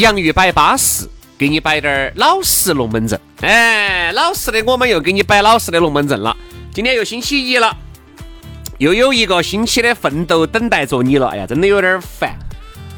洋芋摆巴适，给你摆点儿老实龙门阵。哎，老实的，我们又给你摆老实的龙门阵了。今天又星期一了，又有一个星期的奋斗等待着你了。哎呀，真的有点烦。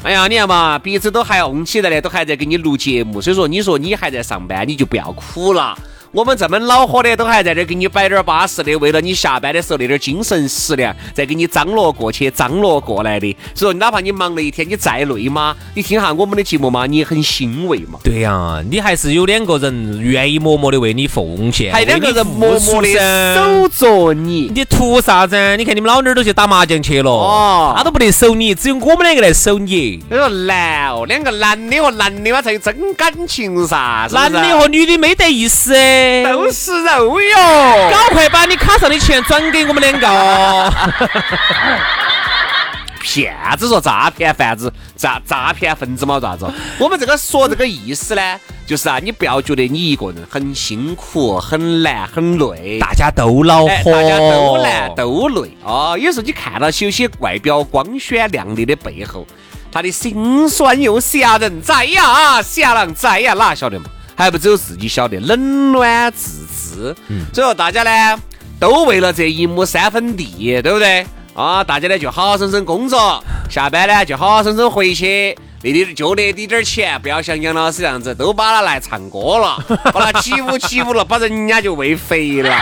哎呀，你看嘛，鼻子都还要起来的，都还在给你录节目。所以说，你说你还在上班，你就不要苦了。我们这么恼火的，都还在这给你摆点巴适的，为了你下班的时候那点精神食粮，再给你张罗过去、张罗过来的。所以说，哪怕你忙了一天，你再累嘛，你听下我们的节目嘛，你也很欣慰嘛。对呀，你还是有两个人愿意默默的为你奉献，还有两个人默默的守着你。你图啥子？你看你们老妞儿都去打麻将去了，哦，他都不得守你，只有我们两个来守你。你说难哦，两个男的和男的嘛才有真感情噻，男的和女的没得意思。都是肉哟！赶快把你卡上的钱转给我们两个。骗子说诈骗贩子，诈诈骗分子嘛，咋子？我们这个说这个意思呢，就是啊，你不要觉得你一个人很辛苦、很难、很累，大家都恼火，大家都难都累哦。有时候你看到有些外表光鲜亮丽的背后，他的心酸又吓人在呀，吓人在呀，哪晓得嘛？还不只有自己晓得，冷暖自知。所以说大家呢，都为了这一亩三分地，对不对？啊，大家呢就好好生生工作，下班呢就好好生生回去。那点就那滴点儿钱，不要像杨老师这样子，都把它来唱歌了，把它起舞 起舞了，把人家就喂肥了。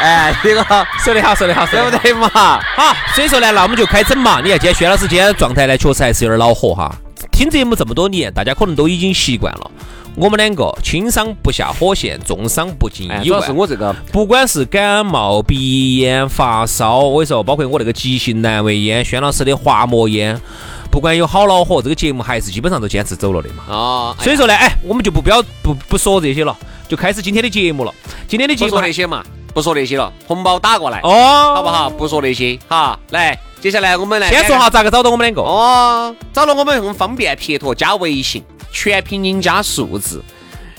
哎，这个说得好，说得好，对不对嘛？好，所以说呢，那我们就开整嘛。你看，今天薛老师今天状态呢，确实还是有点恼火哈。听节目这么多年，大家可能都已经习惯了。我们两个轻伤不下火线，重伤不进医院。是我这个，不管是感冒、鼻炎、发烧，我跟你说，包括我那个急性阑尾炎、轩老师的滑膜炎，不管有好恼火，这个节目还是基本上都坚持走了的嘛。啊，所以说呢，哎，我们就不标不不说这些了，就开始今天的节目了。今天的节目不说那些嘛，不说那些了，红包打过来哦，好不好？不说那些，好，来，接下来我们来先说下咋个找到我们两个哦，找到我们很方便，撇脱加微信。全拼音加数字，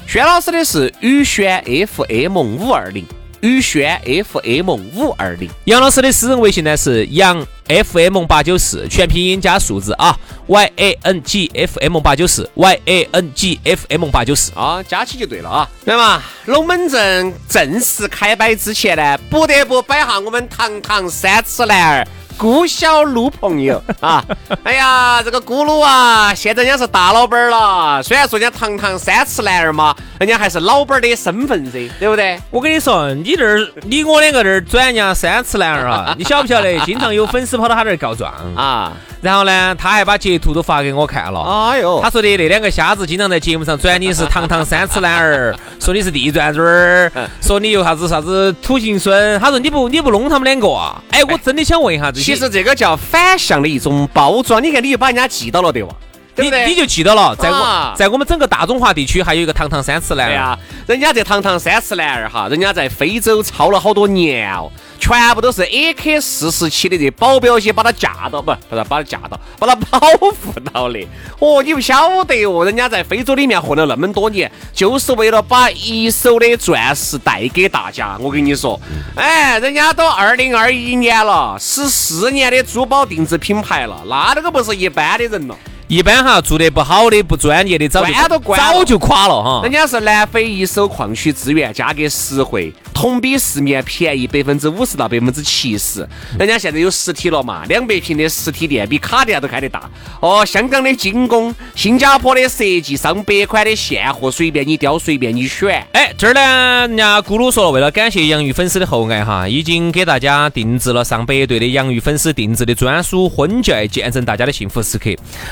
轩老师的是宇轩 FM 五二零，宇轩 FM 五二零。杨老师的私人微信呢是杨 FM 八九四，全拼音加数字啊，Y A N G F M 八九四，Y A N G F M 八九四啊，加起就对了啊。对嘛？龙门阵正式开摆之前呢，不得不摆下我们堂堂三尺男儿。姑小撸朋友 啊！哎呀，这个咕噜啊，现在人家是大老板了。虽然说人家堂堂三尺男儿嘛，人家还是老板的身份噻，对不对？我跟你说，你这儿，你我两个这儿转人家三尺男儿啊，你晓不晓得？经常有粉丝跑到他这儿告状啊。然后呢，他还把截图都发给我看了。哎呦，他说的那两个瞎子经常在节目上转你是堂堂三尺男儿，说你是地转嘴儿，说你又啥子啥子土行孙。他说你不你不弄他们两个啊？哎，我真的想问一下，其实这个叫反向的一种包装。你看，你就把人家记到了，对吧？你你就记到了，在我，在我们整个大中华地区还有一个堂堂三尺男儿啊。人家这堂堂三尺男儿哈，人家在非洲操了好多年哦。全部都是 AK 四十七的这保镖些把他架到，不不是把他架到，把他保护到的。哦，你不晓得哦，人家在非洲里面混了那么多年，就是为了把一手的钻石带给大家。我跟你说，哎，人家都二零二一年了，十四年的珠宝定制品牌了，那那个不是一般的人了。一般哈做得不好的、不专业的，早就都早就垮了哈。人家是南非一手矿区资源，价格实惠，同比市面便宜百分之五十到百分之七十。人家现在有实体了嘛？两百平的实体店比卡地亚都开得大。哦，香港的精工，新加坡的设计，上百款的现货，随便你挑，随便你选。哎，这儿呢，人家咕噜说了，为了感谢洋芋粉丝的厚爱哈，已经给大家定制了上百对的洋芋粉丝定制的专属婚戒，见证大家的幸福时刻。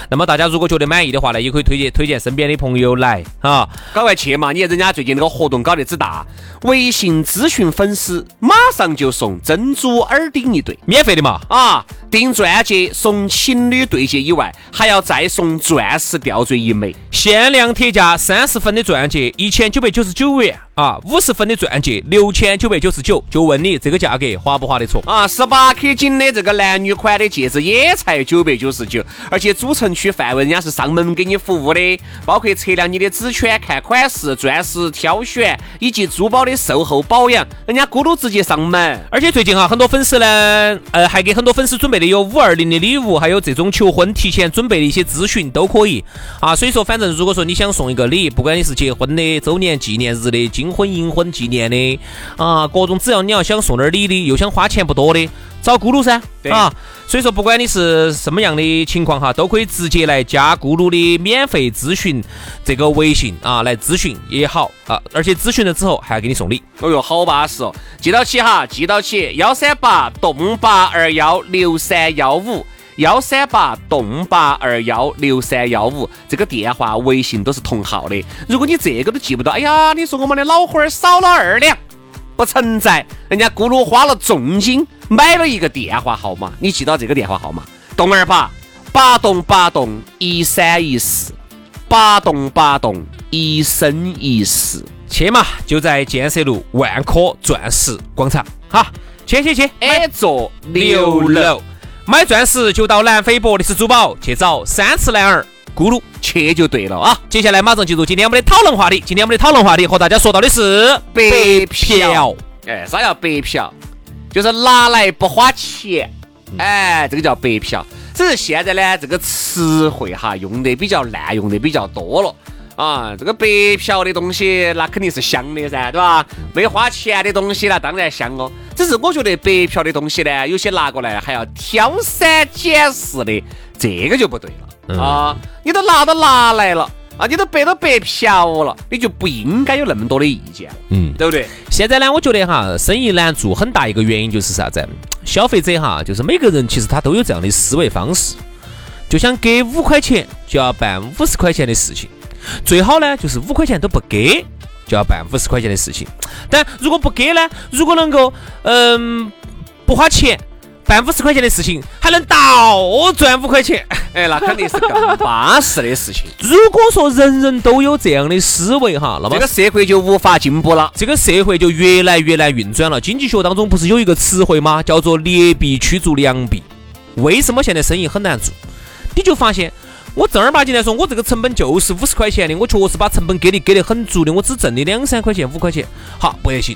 那么大家如果觉得满意的话呢，也可以推荐推荐身边的朋友来啊，赶快去嘛！你看人家最近那个活动搞得之大，微信咨询粉丝马上就送珍珠耳钉一对，免费的嘛啊！订钻戒送情侣对戒以外，还要再送钻石吊坠一枚，限量特价三十分的钻戒一千九百九十九元。啊，五十分的钻戒六千九百九十九，就问你这个价格划不划得着啊？十八 K 金的这个男女款的戒指也才九百九十九，而且主城区范围人家是上门给你服务的，包括测量你的指圈、看款式、钻石挑选以及珠宝的售后保养，人家咕噜直接上门。而且最近哈，很多粉丝呢，呃，还给很多粉丝准备的有五二零的礼物，还有这种求婚提前准备的一些咨询都可以啊。所以说，反正如果说你想送一个礼，不管你是结婚的、周年纪念日的、金婚银婚纪念的啊，各种只要你要想送点礼的，又想花钱不多的，找咕噜噻啊！所以说，不管你是什么样的情况哈，都可以直接来加咕噜的免费咨询这个微信啊，来咨询也好啊，而且咨询了之后还要给你送礼。哦哟，好巴适哦！记到起哈，记到起幺三八栋八二幺六三幺五。幺三八栋八二幺六三幺五，这个电话、微信都是同号的。如果你这个都记不到，哎呀，你说我们的老花儿少了二两，不存在。人家咕噜花了重金买了一个电话号码，你记到这个电话号码：栋二八八栋八栋一三一四，八栋八栋一生一世。去嘛，就在建设路万科钻石广场。哈，去去去，A 座六楼。买钻石就到南非博利斯珠宝去找三次男儿咕噜去就对了啊！接下来马上进入今天我们的讨论话题。今天我们的讨论话题和大家说到的是白嫖。哎，啥叫白嫖？就是拿来不花钱。哎，这个叫白嫖。只是现在呢，这个词汇哈用的比较滥用的比较多了。啊，这个白嫖的东西那肯定是香的噻，对吧？没花钱的东西那当然香哦。只是我觉得白嫖的东西呢，有些拿过来还要挑三拣四的，这个就不对了啊！你都拿都拿来了啊，你都白都白嫖了，你就不应该有那么多的意见，嗯，对不对？现在呢，我觉得哈，生意难做很大一个原因就是啥子？消费者哈，就是每个人其实他都有这样的思维方式，就想给五块钱就要办五十块钱的事情。最好呢，就是五块钱都不给，就要办五十块钱的事情。但如果不给呢，如果能够嗯不花钱办五十块钱的事情，还能倒赚五块钱，哎，那肯定是更巴适的事情。如果说人人都有这样的思维哈，那么这个社会就无法进步了，这个社会就越来越难运转了。经济学当中不是有一个词汇吗？叫做劣币驱逐良币。为什么现在生意很难做？你就发现。我正儿八经来说，我这个成本就是五十块钱的，我确实把成本给你给的很足的，我只挣你两三块钱、五块钱，好不得行。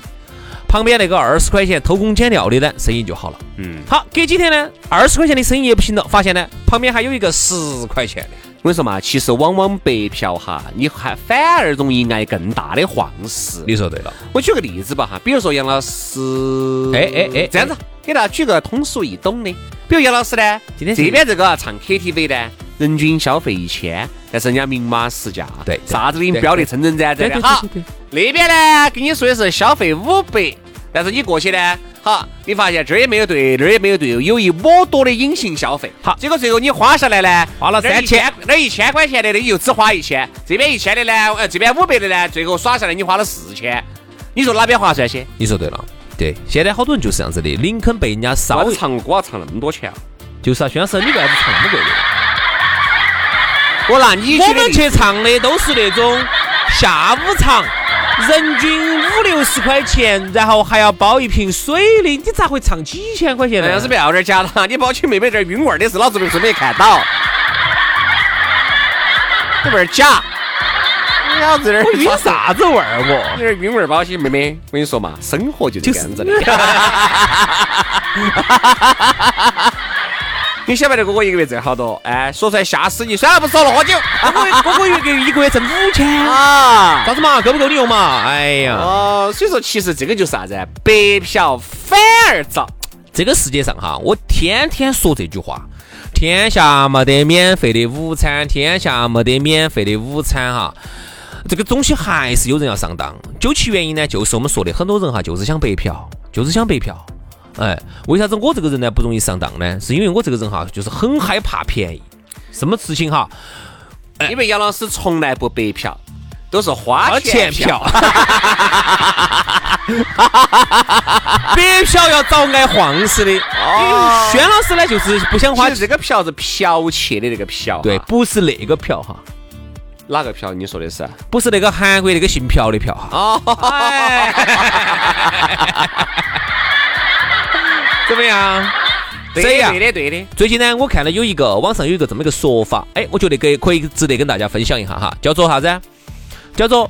旁边那个二十块钱偷工减料的呢，生意就好了。嗯，好，隔几天呢，二十块钱的生意也不行了，发现呢，旁边还有一个十块钱的。我跟你说嘛，其实往往白嫖哈，你还反而容易挨更大的晃事。你说对了，我举个例子吧哈，比如说杨老师，哎哎哎，这样子，给大家举个通俗易懂的，比如杨老师呢，今天这边这个唱 KTV 呢。人均消费一千，但是人家明码实价，对，啥子给你标的称称赞赞的。好，那边呢，跟你说的是消费五百，但是你过去呢，好，你发现这儿也没有对，那儿也没有对，有一抹多的隐形消费。好，结果最后你花下来呢，花了三千，那一千块钱的，你就只花一千，这边一千的呢，呃，这边五百的呢，最后耍下来你花了四千，你说哪边划算些？你说对了，对，现在好多人就是这样子的，林肯被人家烧。唱歌唱那么多钱，就是啊，宣老师，你为啥子唱那么贵的？我那你，我们去唱的都是那种下午场，人均五六十块钱，然后还要包一瓶水的，你咋会唱几千块钱呢？要是不要点假的，你包起妹妹这儿晕味儿的事，老子都是没看到，有点假。你老子这儿晕啥子味儿？我你这晕味儿包起妹妹，我跟你说嘛，生活就这样子的。你晓不得哥哥一个月挣好多？哎，说出来吓死你！算了，不说了，喝酒。哥哥，一个一个月挣五千啊？啥子嘛？够不够你用嘛？哎呀，哦，所以说其实这个就是啥子？白嫖反而遭。这个世界上哈，我天天说这句话：天下没得免费的午餐，天下没得免费的午餐哈。这个东西还是有人要上当，究其原因呢，就是我们说的，很多人哈就是想白嫖，就是想白嫖。哎，为啥子我这个人呢不容易上当呢？是因为我这个人哈，就是很害怕便宜。什么事情哈？因为杨老师从来不白嫖，都是花钱嫖。白嫖要找爱晃似的。哦。轩老师呢，就是不想花。这个嫖是剽窃的那个嫖。对，不是那个嫖哈。哪个嫖？你说的是？不是那个韩国那个姓朴的朴哈？哦，怎么样？对的，对的。最近呢，我看了有一个网上有一个这么一个说法，哎，我觉得给可以值得跟大家分享一下哈，叫做啥子？叫做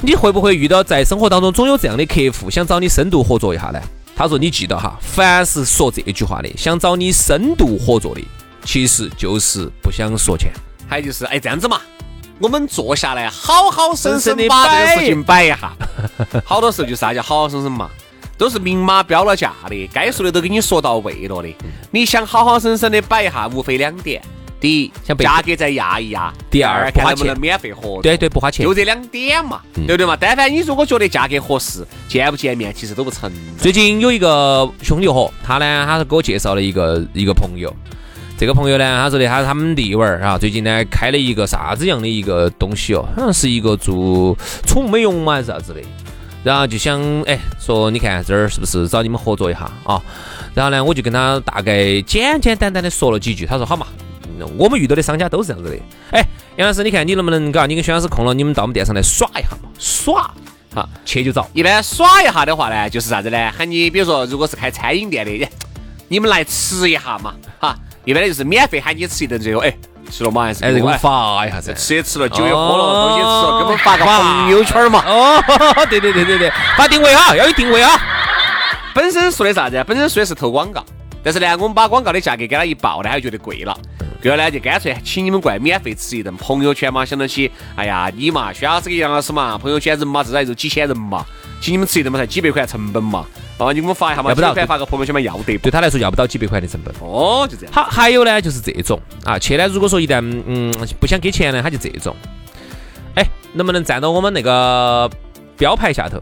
你会不会遇到在生活当中总有这样的客户想找你深度合作一下呢？他说你记得哈，凡是说这句话的，想找你深度合作的，其实就是不想说钱，还有就是哎这样子嘛。我们坐下来，好好生生的把这个事情摆一下。好多时候就是啥叫好好生生嘛，都是明码标了价的，该说的都给你说到位了的。你想好好生生的摆一下，无非两点：第一，价格再压一压；第二，看能不能免费合作。对对，不花钱。就这两点嘛，对不对嘛？但凡你如果觉得价格合适，见不见面其实都不成。最近有一个兄弟伙，他呢，他是给我介绍了一个一个朋友。这个朋友呢，他说的他是他们弟娃儿啊，最近呢开了一个啥子样的一个东西哦，好像是一个做宠物美容嘛还是啥子的，然后就想哎说你看这儿是不是找你们合作一下啊？然后呢我就跟他大概简简单单的说了几句，他说好嘛，我们遇到的商家都是这样子的。哎，杨老师，你看你能不能搞？你跟薛老师空了，你们到我们店上来耍一下嘛？耍，好，去就找。一般耍一下的话呢，就是啥子呢？喊你比如说，如果是开餐饮店的，你们来吃一下嘛，哈。一般的就是免费喊你吃一顿，最后哎吃了嘛还是哎给我们发一下噻，吃也吃了，酒也喝了，东西吃了，给我们发个朋友圈嘛。哦，对对对对对，发定位啊，要有定位啊。本身说的啥子？本身说的是投广告，但是呢，我们把广告的价格给他一报呢，他就觉得贵了。贵了呢，就干脆请你们过来免费吃一顿。朋友圈嘛，想到起，哎呀，你嘛，薛老师跟杨老师嘛，朋友圈人嘛，至少也就几千人嘛，请你们吃一顿嘛，才几百块成本嘛。哦，你给我发一下嘛，要不到发个朋友圈嘛，要得。对他来说，要不到几百块的成本。哦，就这样。好，还有呢，就是这种啊，去呢，如果说一旦嗯不想给钱呢，他就这种。哎，能不能站到我们那个标牌下头，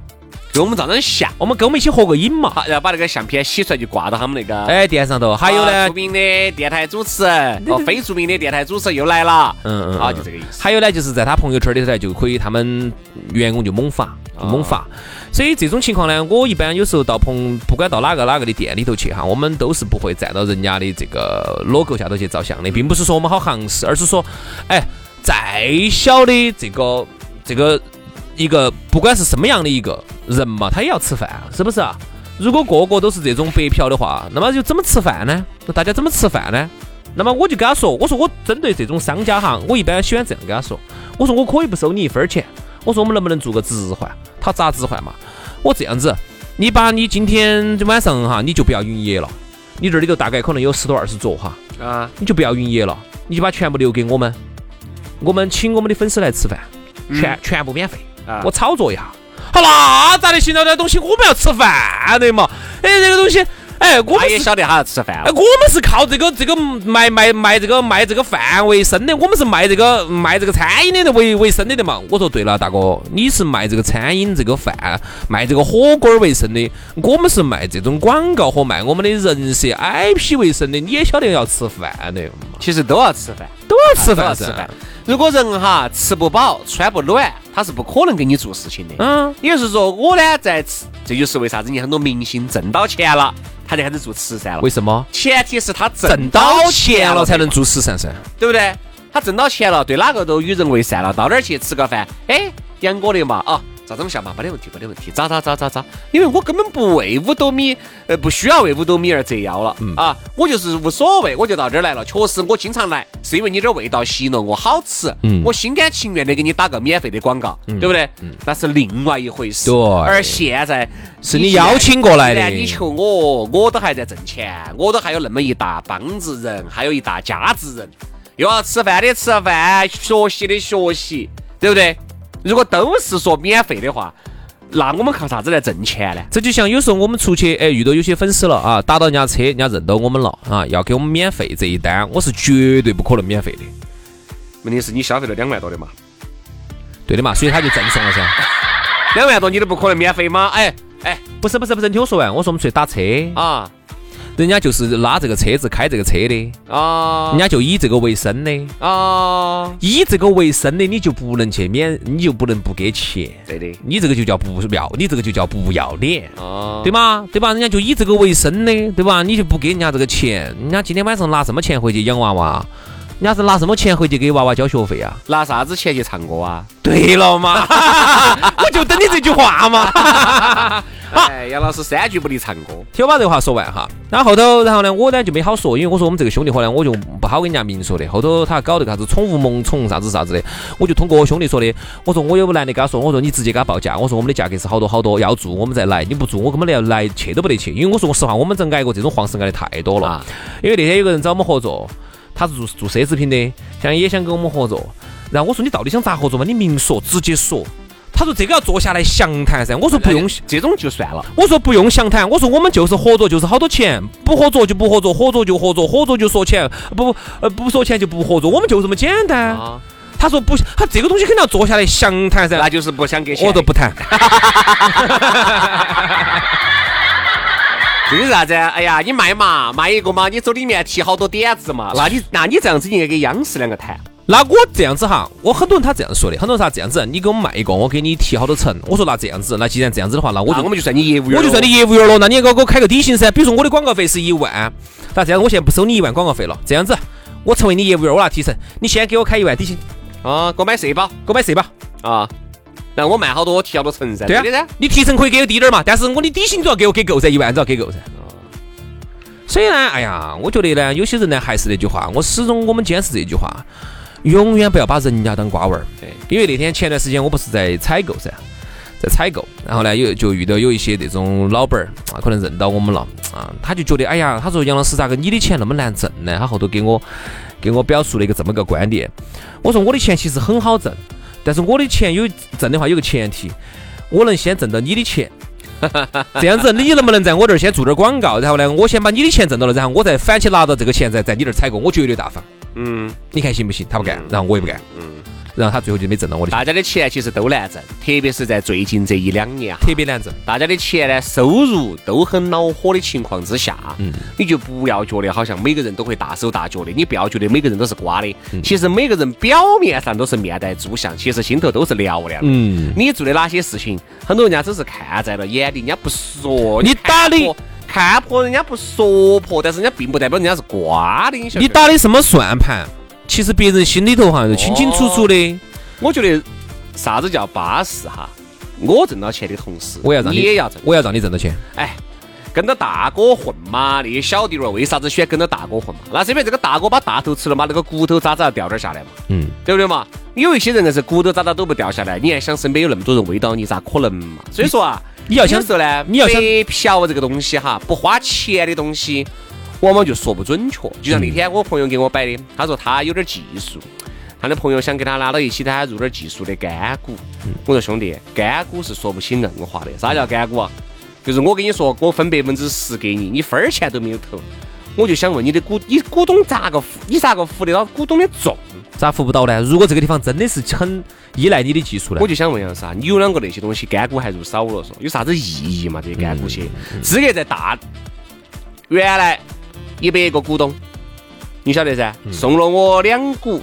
给我们照张相？我们跟我们一起合个影嘛？然后把那个相片洗出来，就挂到他们那个哎店上头。还有呢，著名的电台主持人 哦，非著名的电台主持人又来了。嗯嗯。啊，就这个意思。还有呢，就是在他朋友圈里头就可以，他们员工就猛发，就猛发。所以这种情况呢，我一般有时候到朋，不管到哪个哪个的店里头去哈，我们都是不会站到人家的这个 logo 下头去照相的，并不是说我们好行势，而是说，哎，再小的这个这个一个，不管是什么样的一个人嘛，他也要吃饭，是不是啊？如果个个都是这种白嫖的话，那么就怎么吃饭呢？那大家怎么吃饭呢？那么我就跟他说，我说我针对这种商家哈，我一般喜欢这样跟他说，我说我可以不收你一分钱。我说我们能不能做个置换？他咋置换嘛？我这样子，你把你今天晚上哈，你就不要营业了。你这里头大概可能有十多二十桌哈，啊，你就不要营业了，你就把全部留给我们，我们请我们的粉丝来吃饭，全全部免费。我炒作一下，好，那咋的行了？这东西我们要吃饭的嘛？哎，这个东西。哎，我们也晓得他要吃饭。哎，我们是靠这个这个卖卖卖这个卖这个饭为生的，我们是卖这个卖这个餐饮的为为生的的嘛。我说对了，大哥，你是卖这个餐饮这个饭卖这个火锅为生的，我们是卖这种广告和卖我们的人设 IP 为生的，你也晓得要吃饭的。其实都要吃饭，吃饭，吃饭。如果人哈吃不饱穿不暖，他是不可能给你做事情的。嗯，也就是说我呢在吃，这就是为啥子你很多明星挣到钱了。他就开始做慈善了，为什么？前提是他挣到钱了才能做慈善噻，对不对？他挣到钱了，对哪个都与人为善了，到哪儿去吃个饭？哎，杨哥的嘛，啊。照这么下嘛，没得问题，没得问题，咋咋咋咋咋？因为我根本不为五斗米，呃，不需要为五斗米而折腰了，啊，我就是无所谓，我就到这儿来了。确实，我经常来，是因为你这味道吸引了我，好吃，嗯我心甘情愿的给你打个免费的广告，对不对？那是另外一回事。对。而现在是你邀请过来的，你求我，我都还在挣钱，我都还有那么一大帮子人，还有一大家子人，又要吃饭的吃饭，学习的学习，对不对？如果都是说免费的话，那我们靠啥子来挣钱呢？这就像有时候我们出去，哎，遇到有些粉丝了啊，打到人家车，人家认到我们了啊，要给我们免费这一单，我是绝对不可能免费的。问题是你消费了两万多的嘛？对的嘛，所以他就赠送了噻。两万多你都不可能免费吗？哎哎，不是不是不是，你听我说完，我说我们出去打车啊。人家就是拉这个车子开这个车的啊，人家就以这个为生的啊，以这个为生的你就不能去免，你就不能不给钱。对的，你这个就叫不要，你这个就叫不要脸啊，对吗？对吧？人家就以这个为生的，对吧？你就不给人家这个钱，人家今天晚上拿什么钱回去养娃娃？人家是拿什么钱回去给娃娃交学费啊？拿啥子钱去唱歌啊？对了嘛，我就等你这句话嘛。哎，杨老师三句不离唱歌，听我把这话说完哈。然后后头，然后呢，我呢就没好说，因为我说我们这个兄弟伙呢，我就不好跟人家明说的。后头他搞这个啥子宠物萌宠啥子啥子的，我就通过我兄弟说的。我说我有男的跟他说，我说你直接给他报价，我说我们的价格是好多好多，要做我们再来，你不做我根本连来去都不得去。因为我说实话，我们这挨过这种黄事挨的太多了。因为那天有个人找我们合作，他是做做奢侈品的，想也想跟我们合作。然后我说你到底想咋合作嘛？你明说，直接说。他说这个要坐下来详谈噻，我说不用，这种就算了。我说不用详谈，我说我们就是合作，就是好多钱，不合作就不合作，合作就合作，合作就说钱，不呃不说钱就不合作，我们就这么简单。他说不，他这个东西肯定要坐下来详谈噻，那就是不想给钱，我都不谈。这个啥子？哎呀，你卖嘛，卖一个嘛，你走里面提好多点子嘛，那你那你这样子应该跟央视两个谈。那我这样子哈，我很多人他这样说的，很多人啥这样子，你给我们卖一个，我给你提好多成。我说那这样子，那既然这样子的话，那我就我们就算你业务员，我就算你业务员了。那你也给我给我开个底薪噻。比如说我的广告费是一万，那这样我现在不收你一万广告费了。这样子，我成为你业务员，我拿提成，你先给我开一万底薪啊，给我买社保，给我买社保啊。那我卖好多，我提好多成噻。对啊，你提成可以给我低点嘛，但是我的底薪都要给我给够噻，一万都要给够噻。所以呢，哎呀，我觉得呢，有些人呢还是那句话，我始终我们坚持这句话。永远不要把人家当瓜娃儿。对，因为那天前段时间我不是在采购噻，在采购，然后呢有就遇到有一些这种老板儿啊，可能认到我们了啊，他就觉得哎呀，他说杨老师咋个你的钱那么难挣呢？他后头给我给我表述了一个这么个观点。我说我的钱其实很好挣，但是我的钱有挣的话有个前提，我能先挣到你的钱。这样子你能不能在我这儿先做点广告，然后呢我先把你的钱挣到了，然后我再反起拿到这个钱再在你这儿采购，我绝对大方。嗯，你看行不行？他不干，然后我也不干。嗯，然后他最后就没挣到我的钱。大家的钱其实都难挣，特别是在最近这一两年，特别难挣。大家的钱呢，收入都很恼火的情况之下，嗯，你就不要觉得好像每个人都会大手大脚的，你不要觉得每个人都是瓜的。其实每个人表面上都是面带猪相，其实心头都是嘹亮的。嗯，你做的哪些事情，很多人家只是看在了眼里，人家不说。你打的。看破人家不说破，但是人家并不代表人家是瓜的。你打的什么算盘？其实别人心里头哈是清清楚楚的。我觉得啥子叫巴适哈？我挣到钱的同时，我要让你也要挣，我要让你挣到钱。哎，跟着大哥混嘛，那些小弟儿为啥子喜欢跟着大哥混嘛？那是因为这个大哥把大头吃了嘛，那个骨头渣渣要掉点下来嘛。嗯，对不对嘛？有一些人硬是骨头渣渣都不掉下来，你还想身边有那么多人围到你，咋可能嘛？所以说啊。你要想说呢，你要想白嫖这个东西哈，不花钱的东西，往往就说不准确。就像那天我朋友给我摆的，他说他有点技术，他的朋友想给他拉到一起，他入点技术的干股。我说兄弟，干股是说不清硬话的。啥叫干股啊？就是我跟你说，我分百分之十给你，你分儿钱都没有投。我就想问你的股，你股东咋个付？你咋个扶得到股东的重？咋扶不到呢？如果这个地方真的是很依赖你的技术呢？我就想问杨啥？你有两个那些东西干股还入少了，嗦有啥子意义嘛？这些干股些资格在大，原来一百个股东，你晓得噻？送了我两股，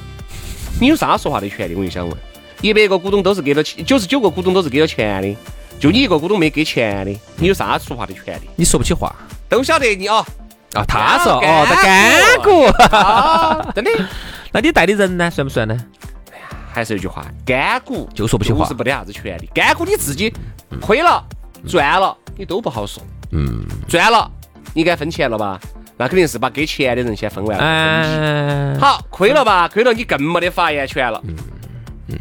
你有啥说话的权利？我就想问，一百个股东都是给了钱，九十九个股东都是给了钱的，就你一个股东没给钱的，你有啥说话的权利？你说不起话，都晓得你哦。啊，他说哦，在干股，真的。那你带的人呢，算不算呢？哎呀，还是那句话，干股就说不起话，是没得啥子权利。干股你自己亏了赚了，你都不好说。嗯，赚了你该分钱了吧？那肯定是把给钱的人先分完了。嗯好，亏了吧？亏了你更没得发言权了。嗯嗯，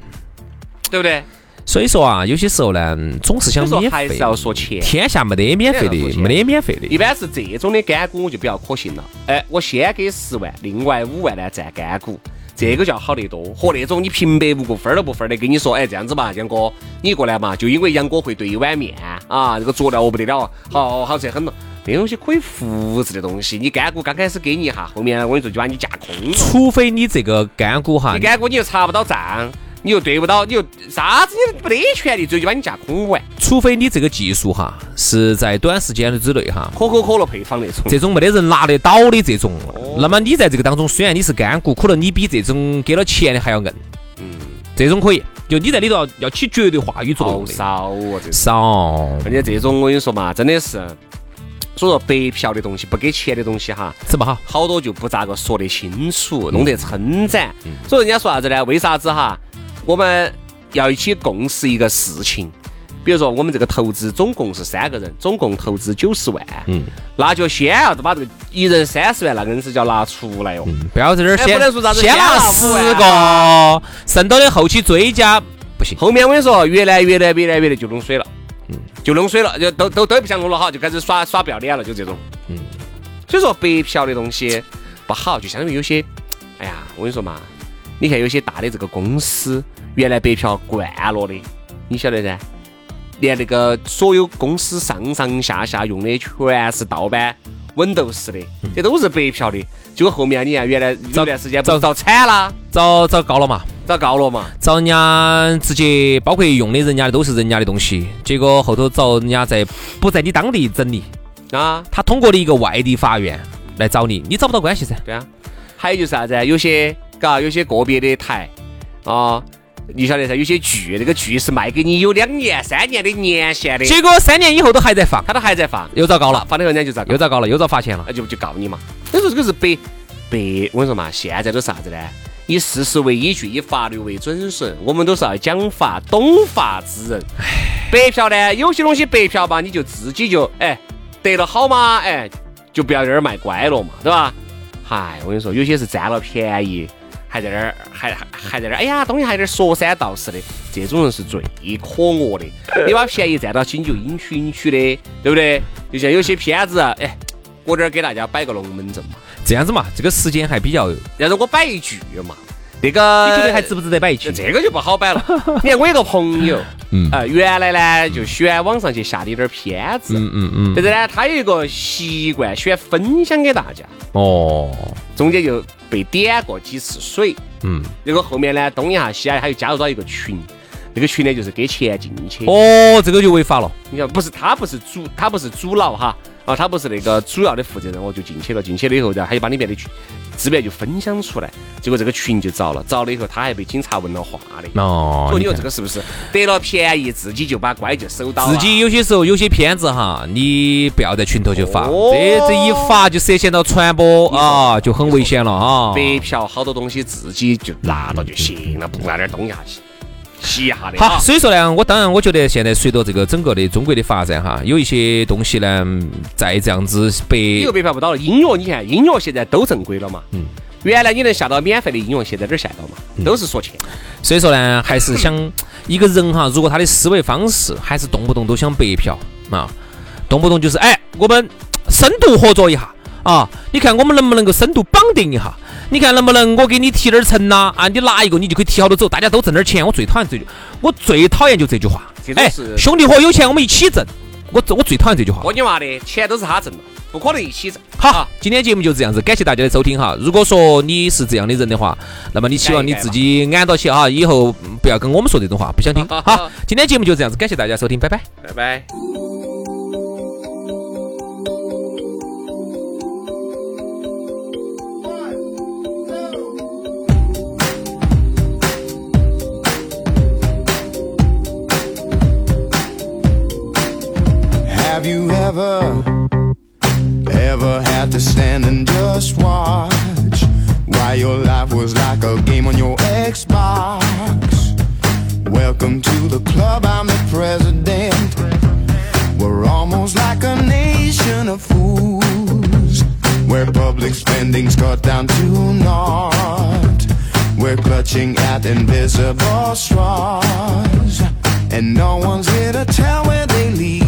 对不对？所以说啊，有些时候呢，总是想免费。还是要说钱。天下没得免费的，没得免费的。一般是这种的干股我就比较可信了。哎，我先给十万，另外五万呢占干股，这个叫好得多。和那种你平白无故分儿都不分的，跟你说，哎，这样子吧，杨哥，你过来嘛，就因为杨哥会兑一碗面啊，这个佐料哦不得了，好好吃很了。那东西可以复制的东西，你干股刚开始给你一下，后面我跟你说就把你架空。除非你这个干股哈，你干股你又查不到账。你又对不到，你又啥子你没得权利，最后就把你架空完。除非你这个技术哈是在短时间之内哈，可口可乐配方那种，这种没得人拿得到的这种。那么你在这个当中，虽然你是干股，可能你比这种给了钱的还要硬。嗯，这种可以，就你在里头要要起绝对话语作用少哦，这少。而且这种我跟你说嘛，真的是，所以说白嫖的东西，不给钱的东西哈，是不好，好多就不咋个说得清楚，弄得称赞。所以人家说啥子呢？为啥子哈？我们要一起共识一个事情，比如说我们这个投资总共是三个人，总共投资九十万，嗯，那就先要把这个一人三十万那个人是叫拿出来哦，不要在这儿先先拿十个，剩到的后期追加。不行。后面我跟你说，越来越来越来越来就弄水了，嗯，就弄水了，就都都都不想弄了哈，就开始耍耍不要脸了，就这种，嗯，所以说白嫖的东西不好，就相当于有些，哎呀，我跟你说嘛。你看有些大的这个公司，原来白嫖惯了的，你晓得噻？连那个所有公司上上下下用的全是盗版 Windows 的，这都是白嫖的。结果后面你看，原来有段时间遭遭惨了，遭遭告了嘛？遭告了嘛？遭人家直接包括用的人家的都是人家的东西，结果后头遭人家在不在你当地整理啊？他通过了一个外地法院来找你，你找不到关系噻？对啊。还有就是啥子？有些。嘎，有些个别的台啊，你晓得噻？有些剧，那个剧是卖给你有两年、三年的年限的，结果三年以后都还在放，他都还在放，又遭告了，放了后人家就遭，又遭告了，又遭罚钱了，那就就告你嘛。所以说这个是白白，我跟你说嘛，现在都是啥子呢？以事实为依据，以法律为准绳，我们都是要讲法、懂法之人。白嫖呢，有些东西白嫖吧，你就自己就哎得了好嘛，哎就不要在这儿卖乖了嘛，对吧？嗨，我跟你说，有些是占了便宜。还在那儿，还还还在那儿，哎呀，东西还在那儿说三道四的，这种人是最可恶的。你把便宜占到起，你就应取应取的，对不对？就像有些片子，哎，我这儿给大家摆个龙门阵嘛，这样子嘛，这个时间还比较，要是我摆一句嘛。那个你觉得还值不值得摆一句？这个就不好摆了。你看我有个朋友，嗯，啊，原来呢就喜欢网上去下的一点片子，嗯嗯嗯。但是呢，他有一个习惯，喜欢分享给大家。哦。中间就被点过几次水，嗯。结果后面呢，东一下西啊，他又加入到一个群，那个群呢就是给钱进去。哦，这个就违法了。你看，不是他不是主，他不是主脑哈。啊，他不是那个主要的负责人，我就进去了。进去了以后，然后他就把里面的资源就分享出来，结果这个群就遭了。遭了以后，他还被警察问了话的。哦，所以你说这个是不是得了便宜，自己就把乖就收到自己有些时候有些片子哈，你不要在群头就发，这这一发就涉嫌到传播啊，就很危险了啊。白嫖好多东西，自己就拿到就行了，不按点东下去。洗一下的。好，所以说呢，我当然我觉得现在随着这个整个的中国的发展哈，有一些东西呢，再这样子白，你又白嫖不到了。音乐，你看音乐现在都正规了嘛？嗯。原来你能下到免费的音乐，现在哪儿下到嘛？都是说钱。所以说呢，还是想一个人哈，如果他的思维方式还是动不动都想白嫖啊，动不动就是哎，我们深度合作一下啊，你看我们能不能够深度绑定一下？你看能不能我给你提点儿成呐？啊，你拿一个你就可以提好多走，大家都挣点钱。我最讨厌这句，我最讨厌就这句话。哎，兄弟伙有钱我们一起挣。我我最讨厌这句话。我你妈的，钱都是他挣的，不可能一起挣。好，今天节目就这样子，感谢大家的收听哈。如果说你是这样的人的话，那么你希望你自己安到起哈，以后不要跟我们说这种话，不想听。好，今天节目就这样子，感谢大家收听，拜拜，拜拜。Have you ever, ever had to stand and just watch while your life was like a game on your Xbox? welcome to the club, I'm the president. We're almost like a nation of fools, where public spending's cut down to naught. We're clutching at invisible straws, and no one's here to tell where they lead